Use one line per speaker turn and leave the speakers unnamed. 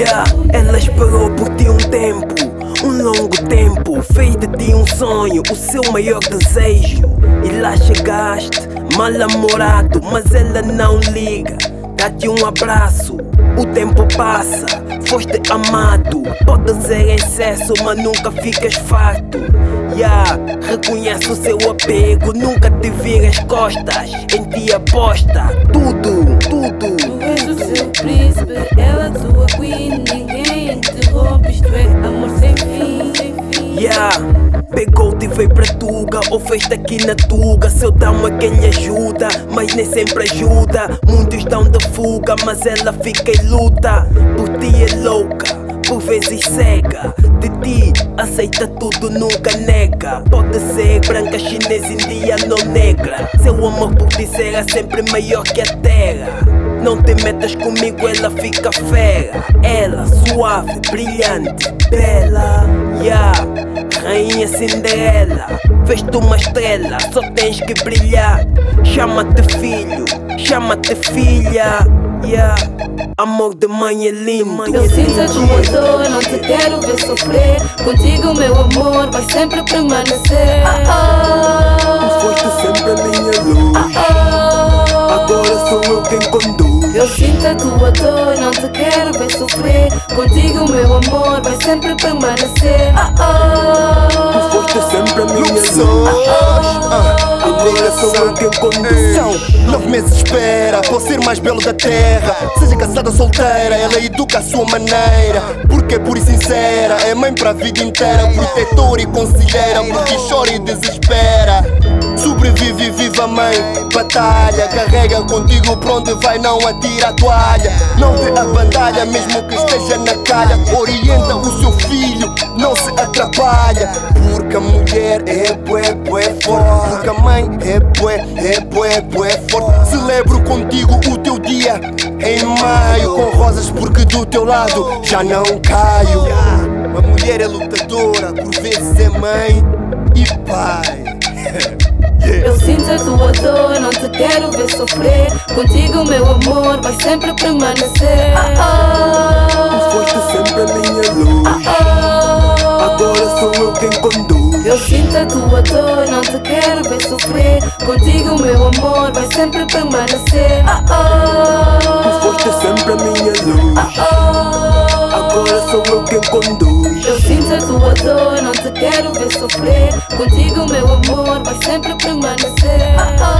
Yeah, ela esperou por ti um tempo, um longo tempo. Fez de um sonho, o seu maior desejo. E lá chegaste, mal namorado, mas ela não liga. Dá-te um abraço, o tempo passa, foste amado. Pode ser excesso, mas nunca ficas farto. Yeah, reconhece o seu apego, nunca te viras costas. Em ti aposta, tudo. Yeah, pegou-te e veio pra Tuga Ou fez-te aqui na Tuga. Seu dama é quem lhe ajuda? Mas nem sempre ajuda. Muitos dão de fuga Mas ela fica e luta. Por ti é louca Por vezes cega. De ti aceita tudo, nunca nega. Pode ser branca, chinesa, india, não negra. Seu amor por ti será sempre maior que a terra. Não te metas comigo, ela fica fera. Ela, suave, brilhante, bela. Yeah, rainha Cinderela. Fez-te uma estrela, só tens que brilhar. Chama-te filho, chama-te filha. Yeah, amor de mãe é lindo.
Eu sinto a tua dor, não te quero ver sofrer. Contigo, meu amor, vai sempre permanecer. Ah, ah, Contigo, meu amor, vai sempre permanecer. Ah, ah.
Foste sempre a minha luz.
Ah,
eu quem conduz.
São nove meses espera Pode ser mais belo da terra Seja casada ou solteira Ela educa a sua maneira Porque é pura e sincera É mãe para a vida inteira Protetora e conselheira Porque chora e desespera Sobrevive e viva mãe. Batalha Carrega contigo pra onde vai Não atira a toalha. Não vê a bandalha Mesmo que esteja na calha. Orienta o seu filho Não se atrapalha. Porque a mulher é bué, bué forte. Porque a mãe é bué, é bué, bué forte. Celebro contigo o teu dia Em maio. Com rosas porque do teu lado Já não caio. A mulher é lutadora Por vezes é mãe e pai
Eu sinto a tua dor, não te quero ver sofrer. Contigo, meu amor, vai sempre permanecer. Ah, ah.
Foste sempre a minha luz.
Ah,
Agora sou eu quem conduz.
Eu sinto a tua dor, não te quero ver sofrer. Contigo, meu amor, vai sempre permanecer. Ah, ah.
Foste sempre a minha luz.
Ah,
Agora sou eu quem conduz.
Eu sinto a tua dor, não te quero ver sofrer. Contigo, permanecer. Ah, ah.